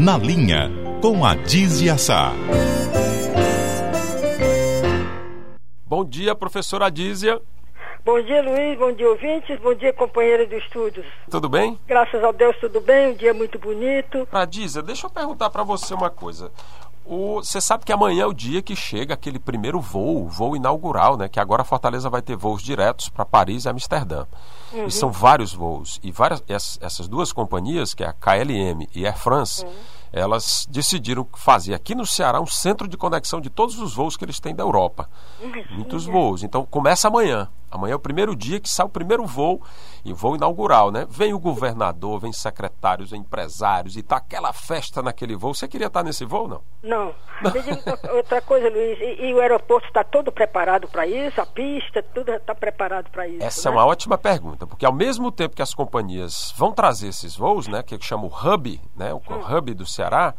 Na Linha, com a Dizia Sá. Bom dia, professora Dízia. Bom dia, Luiz. Bom dia, ouvintes. Bom dia, companheira de estudos. Tudo bem? Graças a Deus, tudo bem. Um dia muito bonito. Adízia, deixa eu perguntar para você uma coisa. Você sabe que amanhã é o dia que chega aquele primeiro voo, o voo inaugural, né? Que agora a Fortaleza vai ter voos diretos para Paris e Amsterdã. Uhum. E são vários voos. E várias, essas duas companhias, que é a KLM e Air France, uhum. elas decidiram fazer aqui no Ceará um centro de conexão de todos os voos que eles têm da Europa. Uhum. Muitos voos. Então começa amanhã. Amanhã é o primeiro dia que sai o primeiro voo, e voo inaugural, né? Vem o governador, vem secretários, empresários, e tá aquela festa naquele voo. Você queria estar nesse voo, não? Não. outra coisa, Luiz, e, e o aeroporto está todo preparado para isso? A pista, tudo está preparado para isso? Essa né? é uma ótima pergunta, porque ao mesmo tempo que as companhias vão trazer esses voos, né? Que chama o hub, né? O hum. hub do Ceará,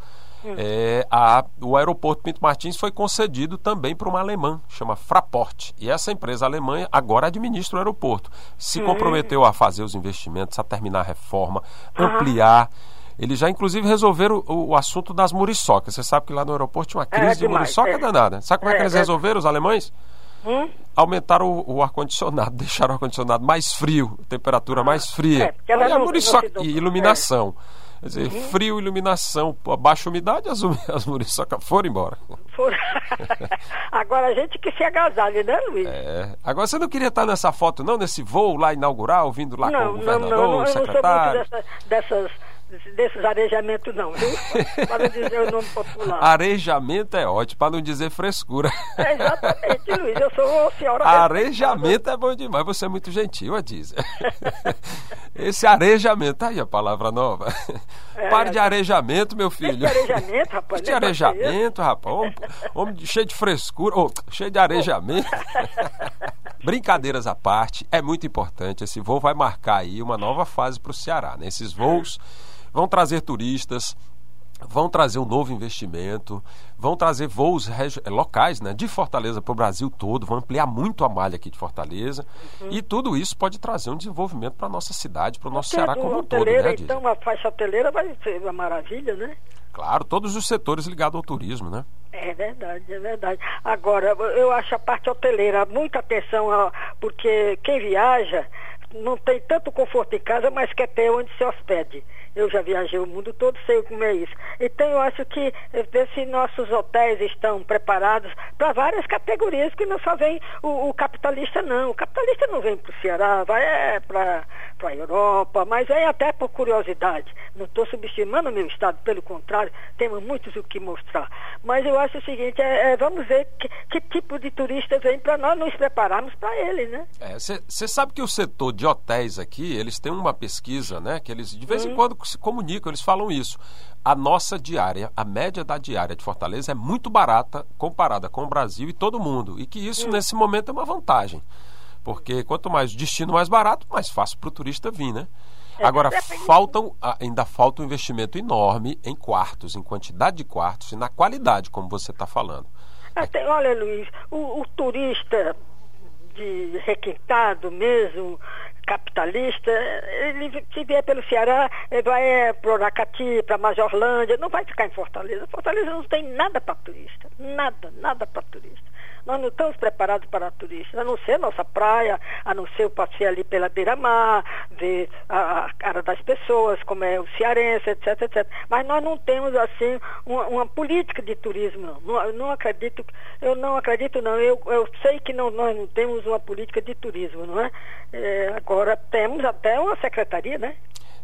é, a, o aeroporto Pinto Martins foi concedido também para uma alemã, chama Fraport. E essa empresa alemã agora administra o aeroporto. Se hum. comprometeu a fazer os investimentos, a terminar a reforma, ampliar. Eles já, inclusive, resolveram o, o, assunto das muriçocas. Você sabe que lá no aeroporto tinha uma é crise é, de demais, muriçoca é. danada. Sabe como é, é que eles é. resolveram, os alemães? Hum? Aumentaram o, o ar-condicionado, deixaram o ar-condicionado mais frio, temperatura mais fria. É, e, a muriçoca, e iluminação. Quer dizer, uhum. frio, iluminação, baixa umidade, as, as muriçocas foram embora. Foram. Agora a gente que se agasalha, né, Luiz? É. Agora você não queria estar nessa foto, não, nesse voo lá inaugural, vindo lá não, com o governador, não, não, não, o secretário? Eu não sou muito dessa, dessas desses arejamentos não, viu? Para não dizer o nome popular. Arejamento é ótimo, para não dizer frescura. É exatamente, Luiz. Eu sou a senhora. Arejamento é bom demais. Você é muito gentil, a dizer. Esse arejamento, tá aí a palavra nova. É, Pare de arejamento, meu filho. De arejamento, rapaz. De arejamento, rapaz. Homem, homem cheio de frescura, oh, cheio de arejamento. Brincadeiras à parte, é muito importante. Esse voo vai marcar aí uma nova fase para o Ceará. Né? Esses voos vão trazer turistas, vão trazer um novo investimento, vão trazer voos locais né, de Fortaleza para o Brasil todo, vão ampliar muito a malha aqui de Fortaleza. Uhum. E tudo isso pode trazer um desenvolvimento para a nossa cidade, para o nosso Ceará como um todo. Né, então, a faixa hoteleira vai ser uma maravilha, né? Claro, todos os setores ligados ao turismo, né? É verdade, é verdade. Agora, eu acho a parte hoteleira, muita atenção, porque quem viaja não tem tanto conforto em casa, mas quer ter onde se hospede. Eu já viajei o mundo todo, sei como é isso. Então eu acho que se nossos hotéis estão preparados para várias categorias, que não só vem o, o capitalista, não. O capitalista não vem para o Ceará, vai é, para a Europa, mas vem até por curiosidade. Não estou subestimando o meu estado, pelo contrário, temos muitos o que mostrar. Mas eu acho o seguinte, é, é, vamos ver que, que, tipo de turista vem para nós nos prepararmos para ele, né? Você é, sabe que o setor de hotéis aqui, eles têm uma pesquisa, né? Que eles de vez hum. em quando se comunicam, eles falam isso. A nossa diária, a média da diária de Fortaleza é muito barata comparada com o Brasil e todo mundo. E que isso, hum. nesse momento, é uma vantagem. Porque quanto mais destino mais barato, mais fácil para o turista vir, né? É, Agora, faltam, ainda falta um investimento enorme em quartos, em quantidade de quartos e na qualidade, como você está falando. Até, olha, Luiz, o, o turista de requintado mesmo, capitalista, ele se vier pelo Ceará, vai é, para Oracati, para Majorlândia, não vai ficar em Fortaleza. Fortaleza não tem nada para turista, nada, nada para turista. Nós não estamos preparados para turistas, a não ser nossa praia, a não ser o passeio ali pela beira-mar, ver a, a, cara das pessoas, como é o cearense, etc, etc. Mas nós não temos, assim, uma, uma política de turismo, não. não. não. acredito, eu não acredito, não. Eu, eu sei que não, nós não temos uma política de turismo, não é? é agora temos até uma secretaria, né?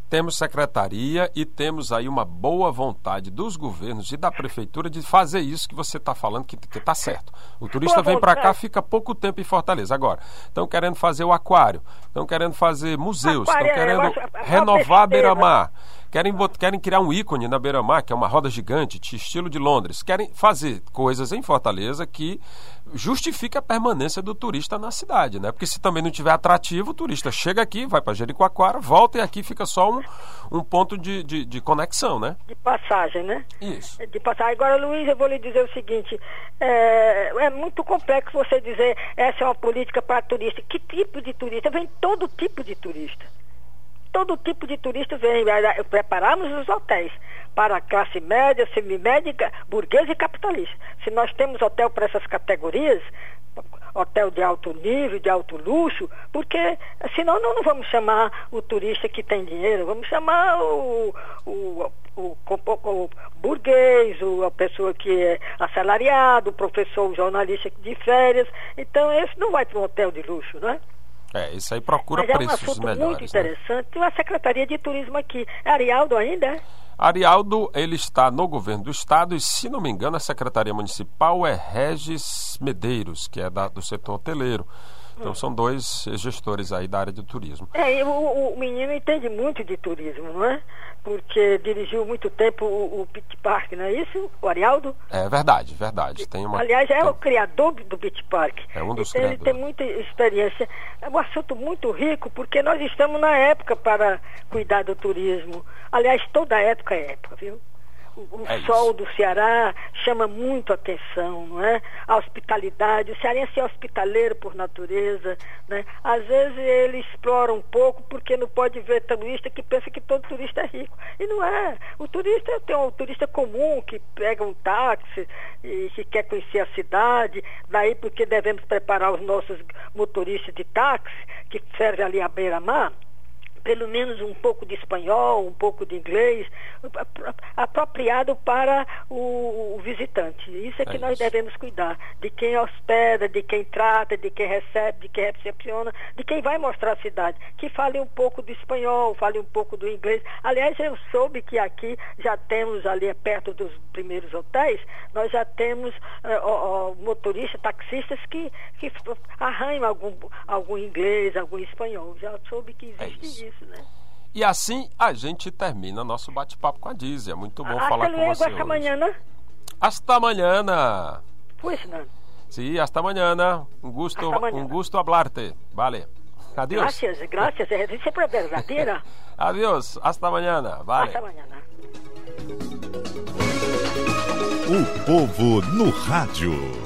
Temos secretaria e temos aí uma boa vontade dos governos e da prefeitura de fazer isso que você está falando que está certo. O turista vem para cá, fica pouco tempo em Fortaleza. Agora, estão querendo fazer o aquário, estão querendo fazer museus, estão querendo renovar a Beira-Mar. Querem, querem criar um ícone na beira-mar, que é uma roda gigante, de estilo de Londres. Querem fazer coisas em Fortaleza que justifique a permanência do turista na cidade, né? Porque se também não tiver atrativo, o turista chega aqui, vai para Jericoacoara, volta e aqui fica só um, um ponto de, de, de, conexão, né? De passagem, né? Isso. De passagem. Agora, Luiz, eu vou lhe dizer o seguinte: é, é muito complexo você dizer essa é uma política para turista. Que tipo de turista? Vem todo tipo de turista todo tipo de turista vem. Preparamos os hotéis, para classe média, semimédica, burguesa e capitalista. Se nós temos hotel para essas categorias, hotel de alto nível, de alto luxo, porque senão não, não vamos chamar o turista que tem dinheiro, vamos chamar o, o, o, o burguês, a pessoa que é assalariado, o professor, o jornalista de férias. Então esse não vai para um hotel de luxo, não é? É, isso aí procura Mas preços é um assunto melhores. muito né? interessante. Tem uma Secretaria de Turismo aqui. Arialdo ainda? é? Arialdo, ele está no governo do estado e, se não me engano, a secretaria municipal é Regis Medeiros, que é da- do setor hoteleiro. Então são dois gestores aí da área de turismo. É, o, o menino entende muito de turismo, não é? Porque dirigiu muito tempo o, o Beach Park, não é isso? O Arialdo? É verdade, verdade. Tem uma, Aliás, é tem- o criador do Beach Park. É um dos então, ele tem criadores. muita experiência. É um assunto muito rico, porque nós estamos na época para cuidar do turismo. Aliás, toda época é época, viu? O, É sol do Ceará chama muito atenção, não é? A hospitalidade, o cearense é hospitaleiro por natureza, né? Às vezes ele explora um pouco porque não pode ver turista que pensa que todo turista é rico. E não é. O turista tem um turista comum que pega um táxi e que quer conhecer a cidade, daí porque devemos preparar os nossos motoristas de táxi, que servem ali à beira-mar, pelo menos um pouco de espanhol, um pouco de inglês, apro- apropriado para o, o visitante. Isso é que É nós isso. devemos cuidar, de quem hospeda, de quem trata, de quem recebe, de quem recepciona, de quem vai mostrar a cidade, que fale um pouco do espanhol, fale um pouco do inglês. Aliás, eu soube que aqui já temos ali perto dos primeiros hotéis, nós já temos eh, ó, ó, motoristas, taxistas que, que arranham algum, algum inglês, algum espanhol. Já soube que É existe isso. Isso, né? E assim a gente termina nosso bate-papo com a Dizzy. É muito bom Hasta falar com você hasta hoje. mañana. Hasta mañana. Pues não. Sí, hasta mañana. Un gusto, Hasta mañana. un gusto hablarte. Vale. Adiós. Gracias, gracias. É sempre verdadeira. Adiós. Hasta mañana. Vale. Hasta mañana. O povo no rádio.